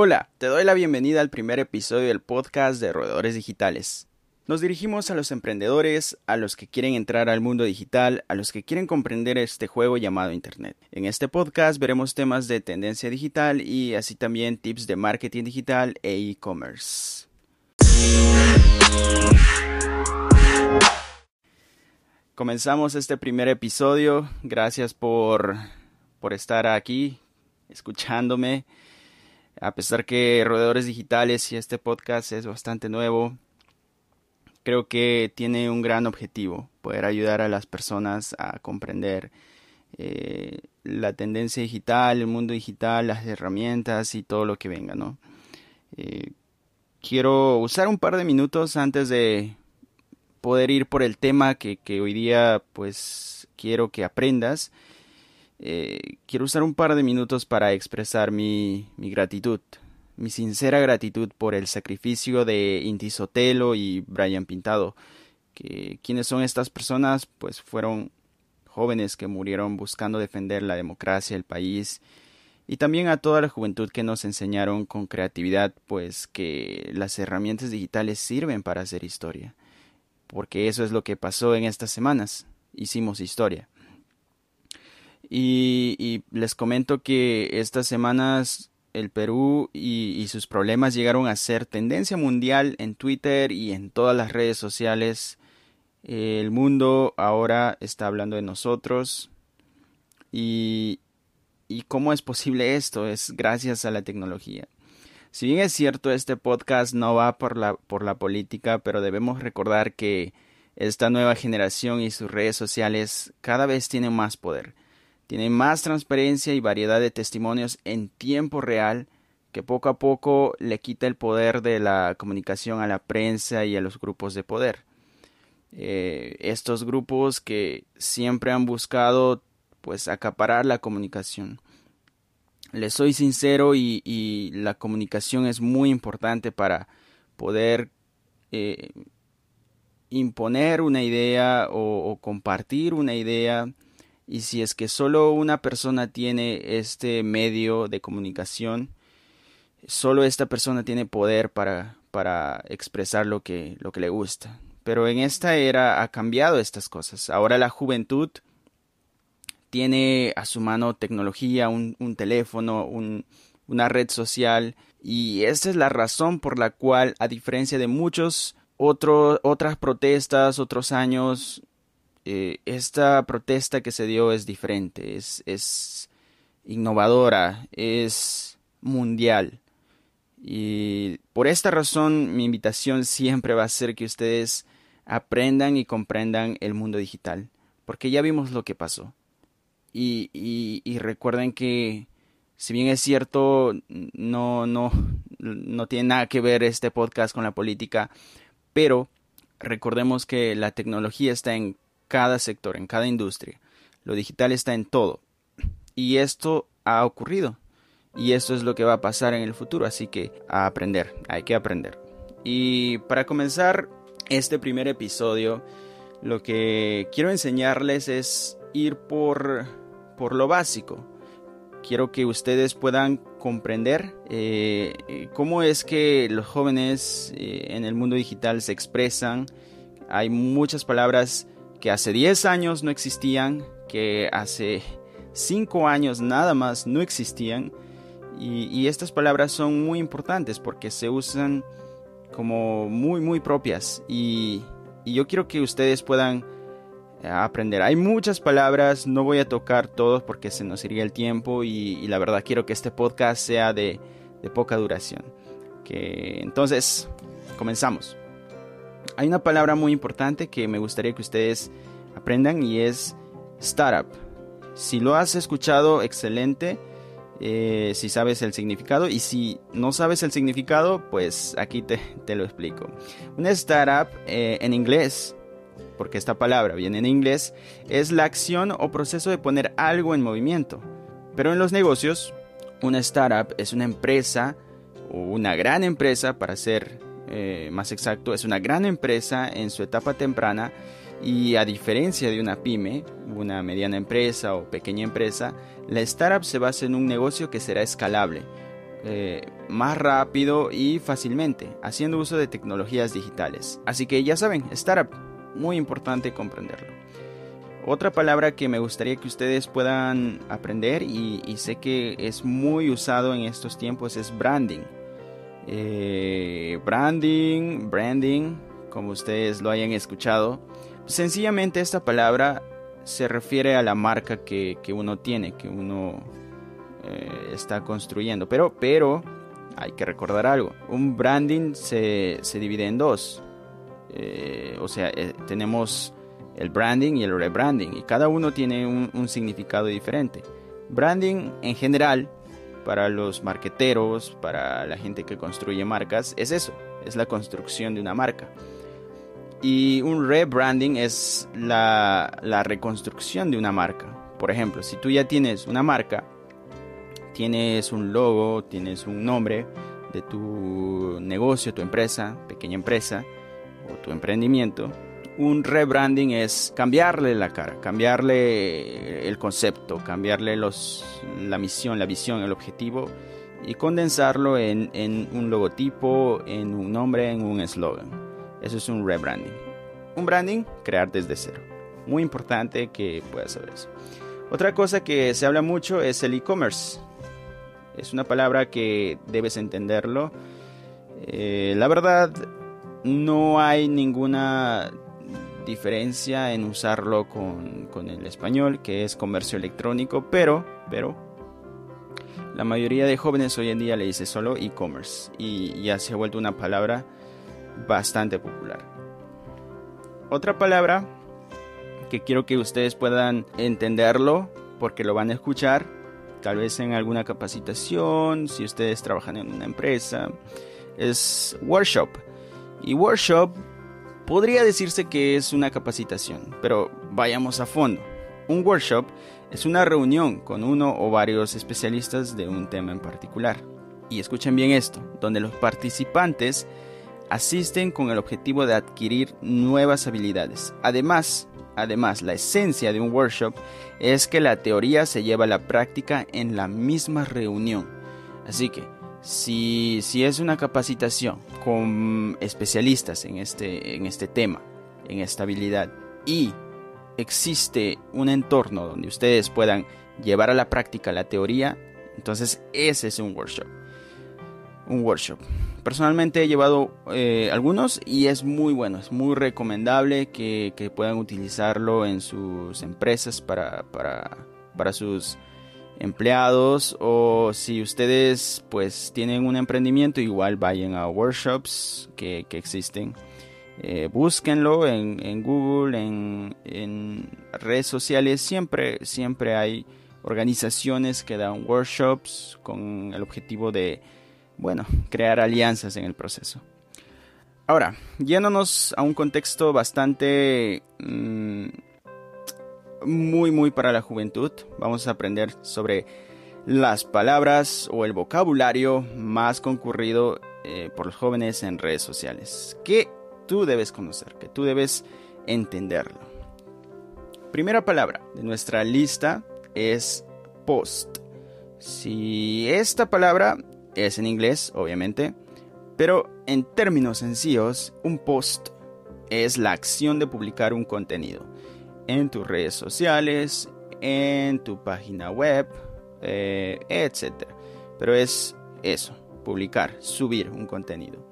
Hola, te doy la bienvenida al primer episodio del podcast de Roedores Digitales. Nos dirigimos a los emprendedores, a los que quieren entrar al mundo digital, a los que quieren comprender este juego llamado Internet. En este podcast veremos temas de tendencia digital y así también tips de marketing digital e e-commerce. Comenzamos este primer episodio. Gracias por, por estar aquí escuchándome. A pesar que Roedores Digitales y este podcast es bastante nuevo, creo que tiene un gran objetivo, poder ayudar a las personas a comprender eh, la tendencia digital, el mundo digital, las herramientas y todo lo que venga, ¿no? Eh, quiero usar un par de minutos antes de poder ir por el tema que, que hoy día pues quiero que aprendas eh, quiero usar un par de minutos para expresar mi, mi, gratitud, mi sincera gratitud por el sacrificio de Inti Sotelo y Brian Pintado. Que, ¿Quiénes son estas personas? Pues fueron jóvenes que murieron buscando defender la democracia del país y también a toda la juventud que nos enseñaron con creatividad pues que las herramientas digitales sirven para hacer historia. Porque eso es lo que pasó en estas semanas. Hicimos historia. Y, les comento que estas semanas el Perú y, sus problemas llegaron a ser tendencia mundial en Twitter y en todas las redes sociales. El mundo ahora está hablando de nosotros. Y, ¿Y cómo es posible esto? Es gracias a la tecnología. Si bien es cierto, este podcast no va por la, por la política, pero debemos recordar que esta nueva generación y sus redes sociales cada vez tienen más poder tiene más transparencia y variedad de testimonios en tiempo real que poco a poco le quita el poder de la comunicación a la prensa y a los grupos de poder. Eh, estos grupos que siempre han buscado pues acaparar la comunicación. Les soy sincero y, la comunicación es muy importante para poder eh, imponer una idea o compartir una idea y si es que solo una persona tiene este medio de comunicación, solo esta persona tiene poder para, para expresar lo que, lo que le gusta. Pero en esta era ha cambiado estas cosas. Ahora la juventud tiene a su mano tecnología, un, teléfono, una red social, y esta es la razón por la cual, a diferencia de muchos otras protestas, otros años, eh, esta protesta que se dio es diferente, es, es innovadora, es mundial. Y por esta razón mi invitación siempre va a ser que ustedes aprendan y comprendan el mundo digital, porque ya vimos lo que pasó. Y, y, y recuerden que si bien es cierto, no, no, no tiene nada que ver este podcast con la política, pero recordemos que la tecnología está en cada sector, en cada industria. Lo digital está en todo. Y esto ha ocurrido. Y esto es lo que va a pasar en el futuro. Así que aprender, hay que aprender. Y para comenzar este primer episodio, lo que quiero enseñarles es ir por, por lo básico. Quiero que ustedes puedan comprender eh, cómo es que los jóvenes eh, en el mundo digital se expresan. Hay muchas palabras que hace 10 años no existían, que hace 5 años nada más no existían. Y, estas palabras son muy importantes porque se usan como muy, muy propias. Y, yo quiero que ustedes puedan eh, aprender. Hay muchas palabras, no voy a tocar todos porque se nos iría el tiempo y, la verdad quiero que este podcast sea de, de poca duración. Que entonces, comenzamos hay una palabra muy importante que me gustaría que ustedes aprendan y es startup. Si lo has escuchado, excelente. Eh, si sabes el significado y si no sabes el significado, pues aquí te, lo explico. Una startup eh, en inglés, porque esta palabra viene en inglés, es la acción o proceso de poner algo en movimiento. Pero en los negocios, una startup es una empresa o una gran empresa para ser eh, más exacto, es una gran empresa en su etapa temprana y a diferencia de una pyme, una mediana empresa o pequeña empresa, la startup se basa en un negocio que será escalable, eh, más rápido y fácilmente, haciendo uso de tecnologías digitales. Así que ya saben, startup, muy importante comprenderlo. Otra palabra que me gustaría que ustedes puedan aprender y, sé que es muy usado en estos tiempos es branding. Eh, branding, branding, como ustedes lo hayan escuchado. Sencillamente esta palabra se refiere a la marca que, uno tiene, que uno eh, está construyendo. Pero, pero hay que recordar algo. Un branding se, divide en dos. Eh, o sea, tenemos el branding y el rebranding, y cada uno tiene un, significado diferente. Branding en general, para los marqueteros, para la gente que construye marcas, es eso, es la construcción de una marca. Y un rebranding es la, la reconstrucción de una marca. Por ejemplo, si tú ya tienes una marca, tienes un logo, tienes un nombre de tu negocio, tu empresa, pequeña empresa o tu emprendimiento, un rebranding es cambiarle la cara, cambiarle el concepto, cambiarle los, la misión, la visión, el objetivo y condensarlo en, un logotipo, en un nombre, en un eslogan. Eso es un rebranding. Un branding, crear desde cero. Muy importante que puedas saber eso. Otra cosa que se habla mucho es el e-commerce. Es una palabra que debes entenderlo. Eh, la verdad, no hay ninguna diferencia en usarlo con, el español, que es comercio electrónico, pero, pero, la mayoría de jóvenes hoy en día le dice solo e-commerce y ya se ha vuelto una palabra bastante popular. Otra palabra que quiero que ustedes puedan entenderlo porque lo van a escuchar tal vez en alguna capacitación, si ustedes trabajan en una empresa, es workshop. Y workshop Podría decirse que es una capacitación, pero vayamos a fondo. Un workshop es una reunión con uno o varios especialistas de un tema en particular. Y escuchen bien esto, donde los participantes asisten con el objetivo de adquirir nuevas habilidades. Además, además, la esencia de un workshop es que la teoría se lleva a la práctica en la misma reunión. Así que, si, es una capacitación con especialistas en este, en este tema, en estabilidad, y existe un entorno donde ustedes puedan llevar a la práctica la teoría, entonces ese es un workshop. Un workshop. Personalmente he llevado eh, algunos y es muy bueno, es muy recomendable que, puedan utilizarlo en sus empresas para, para, para sus empleados o si ustedes pues tienen un emprendimiento igual vayan a workshops que, existen. Eh, búsquenlo en, Google en, redes sociales. Siempre siempre hay organizaciones que dan workshops con el objetivo de bueno crear alianzas en el proceso. Ahora yéndonos a un contexto bastante mm, muy muy para la juventud. Vamos a aprender sobre las palabras o el vocabulario más concurrido eh, por los jóvenes en redes sociales. Que tú debes conocer, que tú debes entenderlo. Primera palabra de nuestra lista es post. Si esta palabra es en inglés, obviamente, pero en términos sencillos, un post es la acción de publicar un contenido en tus redes sociales, en tu página web, eh, etc. Pero es eso, publicar, subir un contenido.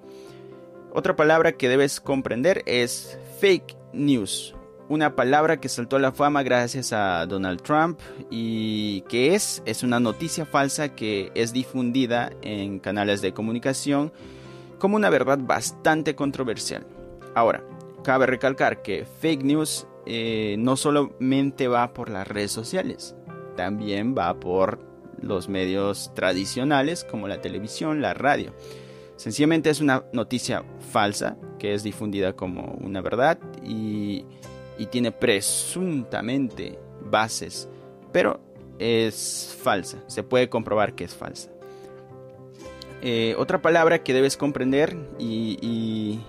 Otra palabra que debes comprender es fake news. Una palabra que saltó a la fama gracias a Donald Trump y que es, es una noticia falsa que es difundida en canales de comunicación como una verdad bastante controversial. Ahora, cabe recalcar que fake news eh, no solamente va por las redes sociales, también va por los medios tradicionales como la televisión, la radio. Sencillamente es una noticia falsa que es difundida como una verdad y, tiene presuntamente bases, pero es falsa, se puede comprobar que es falsa. Eh, otra palabra que debes comprender y, y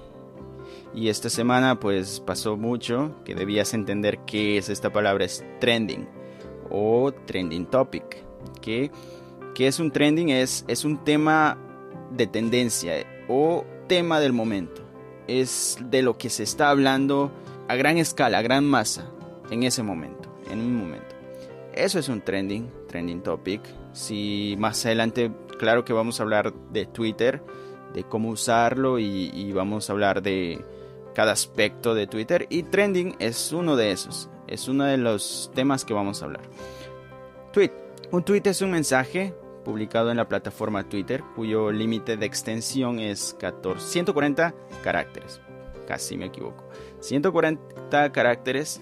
esta semana pues pasó mucho que debías entender qué es esta palabra, es trending o trending topic. ¿Qué, ¿Qué es un trending? Es, es un tema de tendencia o tema del momento. Es de lo que se está hablando a gran escala, a gran masa, en ese momento, en un momento. Eso es un trending, trending topic. Si más adelante, claro que vamos a hablar de Twitter, de cómo usarlo y, y vamos a hablar de cada aspecto de Twitter. Y trending es uno de esos, es uno de los temas que vamos a hablar. Tweet. Un tweet es un mensaje publicado en la plataforma Twitter cuyo límite de extensión es 14, 140 caracteres. Casi me equivoco. 140 caracteres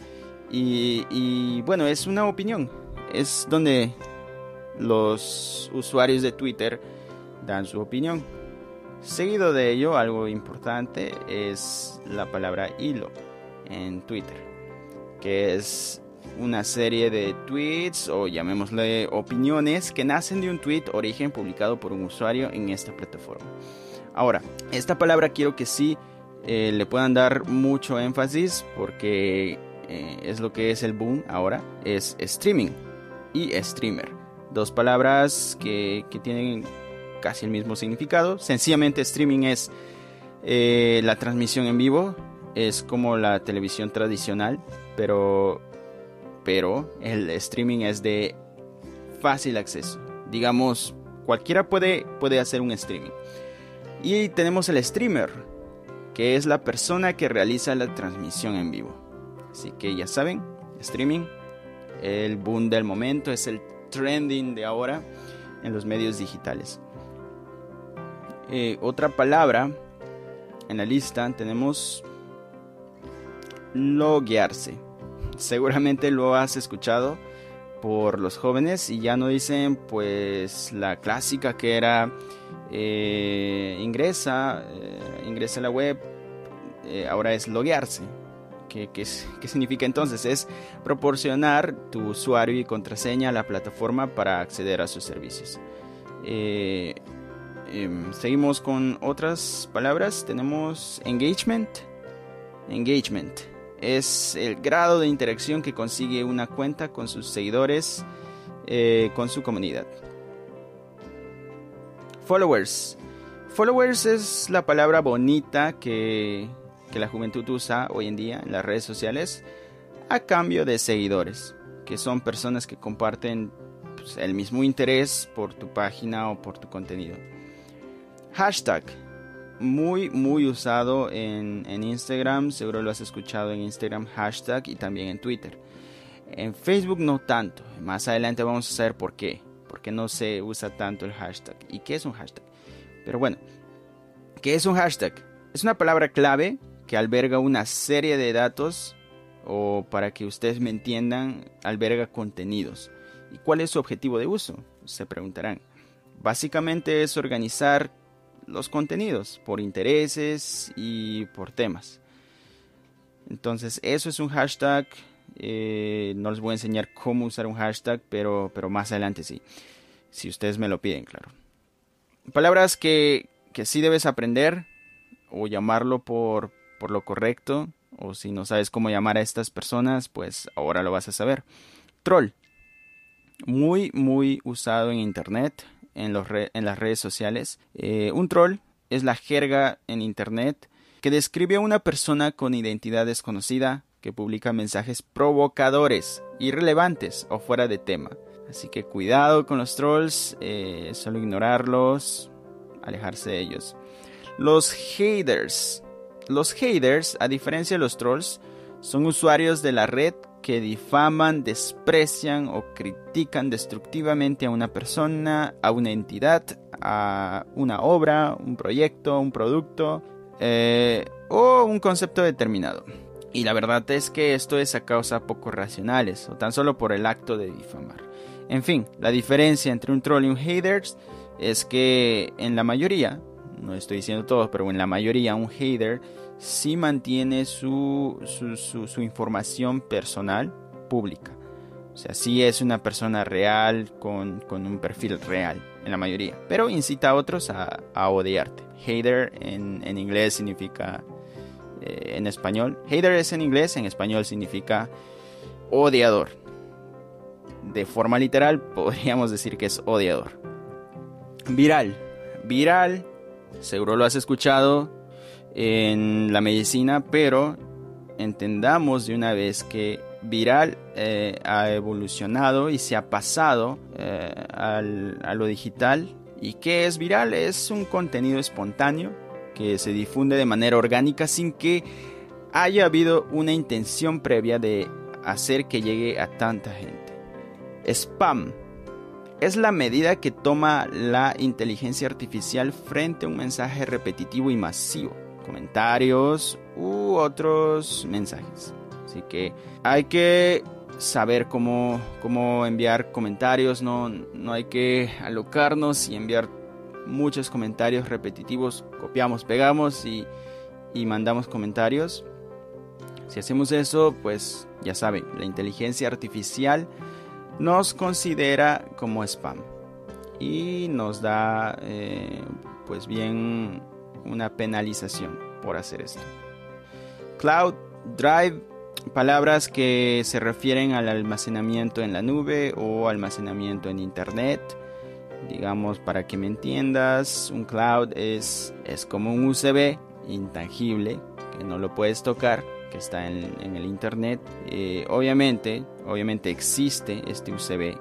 y, bueno, es una opinión. Es donde los usuarios de Twitter dan su opinión. Seguido de ello, algo importante es la palabra hilo en Twitter, que es una serie de tweets o llamémosle opiniones que nacen de un tweet origen publicado por un usuario en esta plataforma. Ahora, esta palabra quiero que sí eh, le puedan dar mucho énfasis porque eh, es lo que es el boom ahora, es streaming y streamer. Dos palabras que, tienen casi el mismo significado. Sencillamente streaming es eh, la transmisión en vivo, es como la televisión tradicional, pero, pero el streaming es de fácil acceso. Digamos, cualquiera puede, puede hacer un streaming. Y tenemos el streamer, que es la persona que realiza la transmisión en vivo. Así que ya saben, streaming, el boom del momento, es el trending de ahora en los medios digitales. Eh, otra palabra en la lista tenemos loguearse. Seguramente lo has escuchado por los jóvenes y ya no dicen pues la clásica que era eh, ingresa, eh, ingresa a la web, ahora es loguearse. ¿Qué, significa entonces? Es proporcionar tu usuario y contraseña a la plataforma para acceder a sus servicios. Em, seguimos con otras palabras. Tenemos engagement. Engagement es el grado de interacción que consigue una cuenta con sus seguidores, eh, con su comunidad. Followers. Followers es la palabra bonita que que la juventud usa hoy en día en las redes sociales a cambio de seguidores, que son personas que comparten pues, el mismo interés por tu página o por tu contenido. Hashtag, muy muy usado en, en, Instagram, seguro lo has escuchado en Instagram hashtag y también en Twitter. En Facebook no tanto, más adelante vamos a saber por qué, porque no se usa tanto el hashtag. ¿Y qué es un hashtag? Pero bueno, ¿qué es un hashtag? Es una palabra clave que alberga una serie de datos o para que ustedes me entiendan, alberga contenidos. ¿Y cuál es su objetivo de uso? Se preguntarán. Básicamente es organizar los contenidos por intereses y por temas. Entonces, eso es un hashtag. Eh, no les voy a enseñar cómo usar un hashtag, pero, pero más adelante sí. Si ustedes me lo piden, claro. Palabras que, que sí debes aprender o llamarlo por, por lo correcto, o si no sabes cómo llamar a estas personas, pues ahora lo vas a saber. Troll. Muy, muy usado en Internet, en, las redes sociales. Eh, un troll es la jerga en Internet que describe a una persona con identidad desconocida que publica mensajes provocadores, irrelevantes o fuera de tema. Así que cuidado con los trolls, eh, solo ignorarlos, alejarse de ellos. Los haters los haters, a diferencia de los trolls, son usuarios de la red que difaman, desprecian o critican destructivamente a una persona, a una entidad, a una obra, un proyecto, un producto eh, o un concepto determinado. Y la verdad es que esto es a causa poco racionales o tan solo por el acto de difamar. En fin, la diferencia entre un troll y un hater es que en la mayoría no estoy diciendo todo, pero en la mayoría un hater sí mantiene su, su, información personal pública. O sea, sí es una persona real con, un perfil real, en la mayoría. Pero incita a otros a, odiarte. Hater en, inglés significa... Eh, en español. Hater es en inglés, en español significa odiador. De forma literal podríamos decir que es odiador. Viral. Viral, seguro lo has escuchado en la medicina, pero entendamos de una vez que viral eh, ha evolucionado y se ha pasado eh, a lo digital. ¿Y qué es viral? Es un contenido espontáneo que se difunde de manera orgánica sin que haya habido una intención previa de hacer que llegue a tanta gente. Spam es la medida que toma la inteligencia artificial frente a un mensaje repetitivo y masivo, comentarios u otros mensajes. Así que hay que saber cómo, cómo enviar comentarios, no, no hay que alocarnos y enviar muchos comentarios repetitivos, copiamos, pegamos y, y mandamos comentarios. Si hacemos eso, pues ya saben, la inteligencia artificial nos considera como spam y nos da eh, pues bien una penalización por hacer esto. Cloud Drive, palabras que se refieren al almacenamiento en la nube o almacenamiento en internet. Digamos, para que me entiendas, un cloud es, es como un USB intangible que no lo puedes tocar está en, el internet. Eh, obviamente, obviamente existe este USB,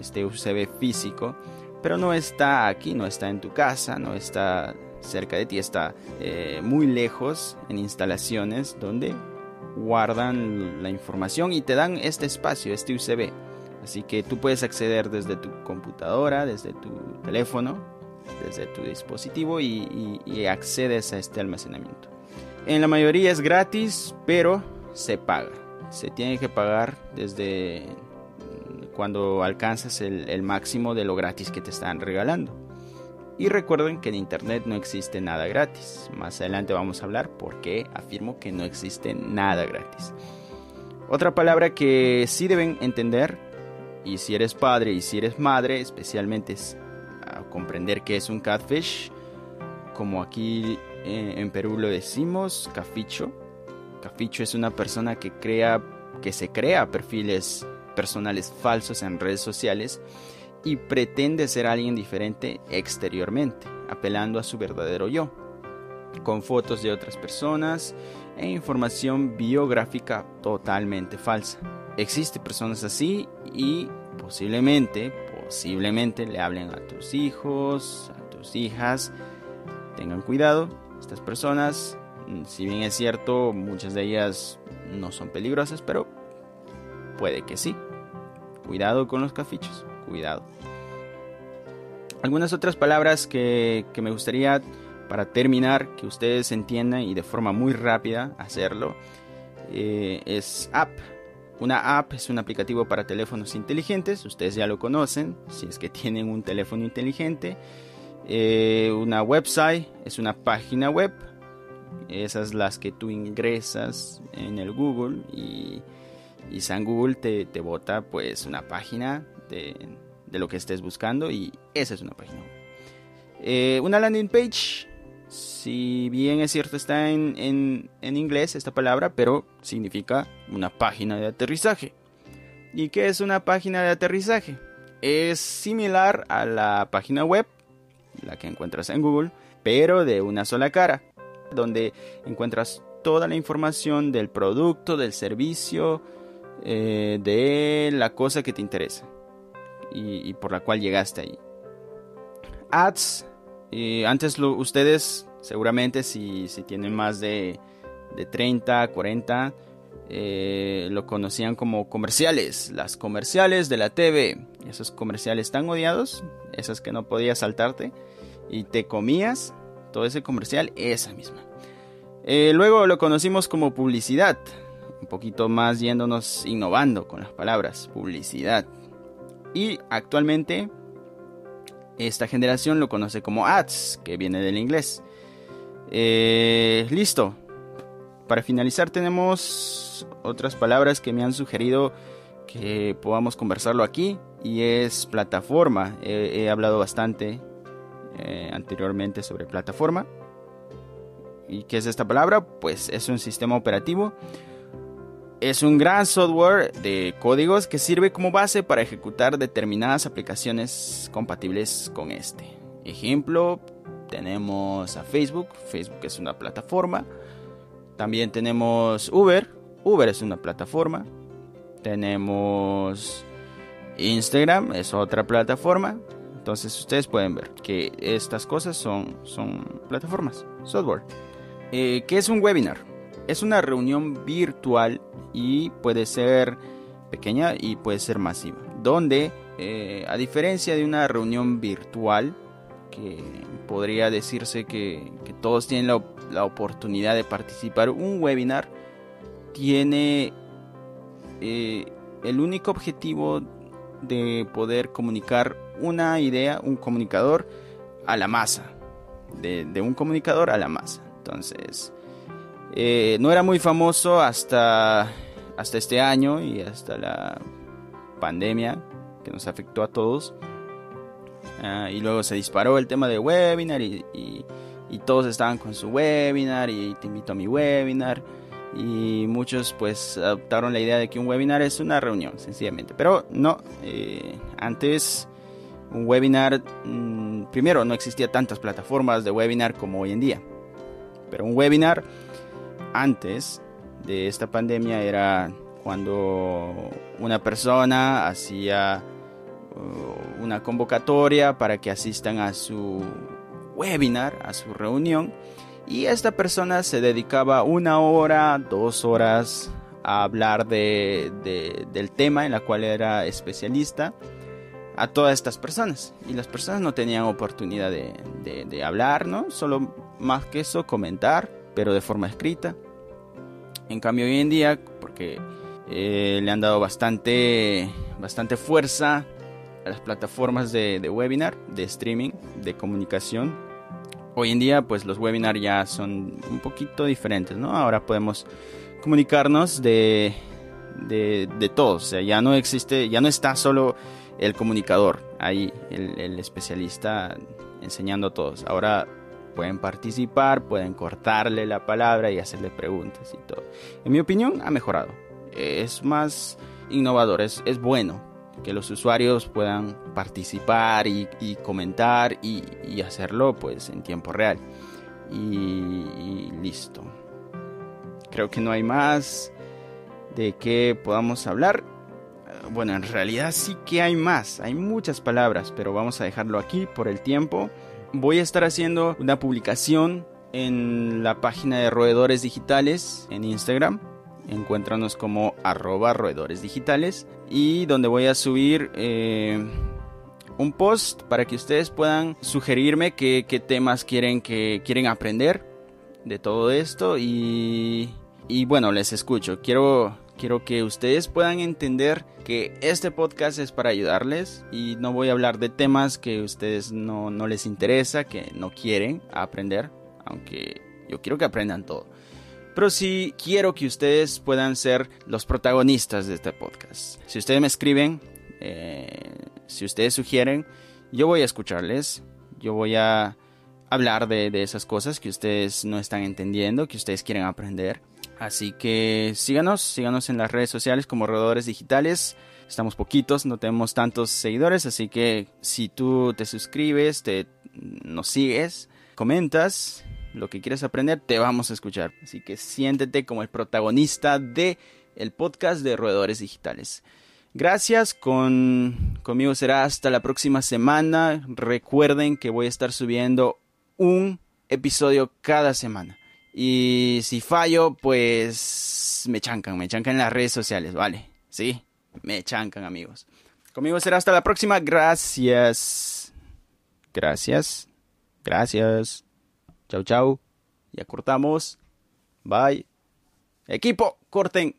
este USB físico, pero no está aquí, no está en tu casa, no está cerca de ti, está eh, muy lejos en instalaciones donde guardan la información y te dan este espacio, este USB. Así que tú puedes acceder desde tu computadora, desde tu teléfono, desde tu dispositivo y accedes a este almacenamiento. En la mayoría es gratis, pero se paga. Se tiene que pagar desde cuando alcanzas el, máximo de lo gratis que te están regalando. Y recuerden que en Internet no existe nada gratis. Más adelante vamos a hablar por qué afirmo que no existe nada gratis. Otra palabra que sí deben entender, y si eres padre y si eres madre, especialmente es comprender qué es un catfish, como aquí eh, en Perú lo decimos, caficho. Caficho es una persona que crea, que se crea perfiles personales falsos en redes sociales y pretende ser alguien diferente exteriormente, apelando a su verdadero yo, con fotos de otras personas e información biográfica totalmente falsa. Existen personas así y posiblemente, posiblemente le hablen a tus hijos, a tus hijas. Tengan cuidado, estas personas, si bien es cierto, muchas de ellas no son peligrosas, pero puede que sí. Cuidado con los cafichos, cuidado. Algunas otras palabras que, me gustaría para terminar que ustedes entiendan y de forma muy rápida hacerlo eh, es app. Una app es un aplicativo para teléfonos inteligentes, ustedes ya lo conocen, si es que tienen un teléfono inteligente. Eh, una website es una página web. Esas las que tú ingresas en el Google y, San Google te, te bota pues una página de, lo que estés buscando y esa es una página. Eh, una landing page, si bien es cierto está en, en, en inglés esta palabra, pero significa una página de aterrizaje. ¿Y qué es una página de aterrizaje? Es similar a la página web, la que encuentras en Google, pero de una sola cara, donde encuentras toda la información del producto, del servicio, eh, de la cosa que te interesa y, por la cual llegaste ahí. Ads, antes lo, ustedes seguramente si, si, tienen más de, de 30, 40, eh, lo conocían como comerciales, las comerciales de la TV, esos comerciales tan odiados, esas que no podías saltarte y te comías todo ese comercial, esa misma. Eh, luego lo conocimos como publicidad, un poquito más yéndonos innovando con las palabras, publicidad. Y actualmente esta generación lo conoce como ads, que viene del inglés. Eh, listo. Para finalizar tenemos otras palabras que me han sugerido que podamos conversarlo aquí y es plataforma. he hablado bastante eh, anteriormente sobre plataforma. ¿Y qué es esta palabra? Pues es un sistema operativo. Es un gran software de códigos que sirve como base para ejecutar determinadas aplicaciones compatibles con este. Ejemplo, tenemos a Facebook. Facebook es una plataforma. También tenemos Uber. Uber es una plataforma. Tenemos Instagram, es otra plataforma. Entonces ustedes pueden ver que estas cosas son, son plataformas, software. Eh, ¿Qué es un webinar? Es una reunión virtual y puede ser pequeña y puede ser masiva. Donde, eh, a diferencia de una reunión virtual, que podría decirse que, todos tienen la, oportunidad de participar, un webinar tiene eh, el único objetivo de poder comunicar una idea, un comunicador a la masa, de, un comunicador a la masa. Entonces, eh, no era muy famoso hasta, hasta este año y hasta la pandemia que nos afectó a todos. Ah, y luego se disparó el tema de webinar y, todos estaban con su webinar y te invito a mi webinar y muchos pues adoptaron la idea de que un webinar es una reunión sencillamente pero no eh, antes un webinar mm, primero no existía tantas plataformas de webinar como hoy en día. Pero un webinar antes de esta pandemia era cuando una persona hacía uh, una convocatoria para que asistan a su webinar a su reunión y esta persona se dedicaba una hora, dos horas a hablar de, del tema en la cual era especialista a todas estas personas. Y las personas no tenían oportunidad de, hablar, ¿no? Solo más que eso, comentar, pero de forma escrita. En cambio, hoy en día, porque eh, le han dado bastante, bastante fuerza a las plataformas de, de webinar, de streaming, de comunicación, hoy en día pues los webinars ya son un poquito diferentes, ¿no? Ahora podemos comunicarnos de, de, de todos, o sea, ya no existe, ya no está solo el comunicador ahí, el, especialista enseñando a todos. Ahora pueden participar, pueden cortarle la palabra y hacerle preguntas y todo. En mi opinión ha mejorado, es más innovador, es, es bueno que los usuarios puedan participar y, comentar y, hacerlo pues en tiempo real. Y, listo. Creo que no hay más de que podamos hablar. Bueno, en realidad sí que hay más, hay muchas palabras, pero vamos a dejarlo aquí por el tiempo. Voy a estar haciendo una publicación en la página de Roedores Digitales en Instagram encuéntranos como arroba roedores digitales y donde voy a subir eh, un post para que ustedes puedan sugerirme qué, temas quieren que quieren aprender de todo esto y, y bueno les escucho quiero quiero que ustedes puedan entender que este podcast es para ayudarles y no voy a hablar de temas que ustedes no, no les interesa que no quieren aprender aunque yo quiero que aprendan todo pero sí quiero que ustedes puedan ser los protagonistas de este podcast. Si ustedes me escriben, eh, si ustedes sugieren, yo voy a escucharles, yo voy a hablar de, esas cosas que ustedes no están entendiendo, que ustedes quieren aprender. Así que síganos, síganos en las redes sociales como Rodadores Digitales. Estamos poquitos, no tenemos tantos seguidores, así que si tú te suscribes, te nos sigues, comentas, lo que quieres aprender, te vamos a escuchar. Así que siéntete como el protagonista de el podcast de Roedores Digitales. Gracias, con, conmigo será hasta la próxima semana. Recuerden que voy a estar subiendo un episodio cada semana. Y si fallo, pues me chancan, me chancan en las redes sociales, ¿vale? Sí, me chancan amigos. Conmigo será hasta la próxima. Gracias. Gracias. Gracias. Chau, chau. Ya cortamos. Bye. Equipo, corten.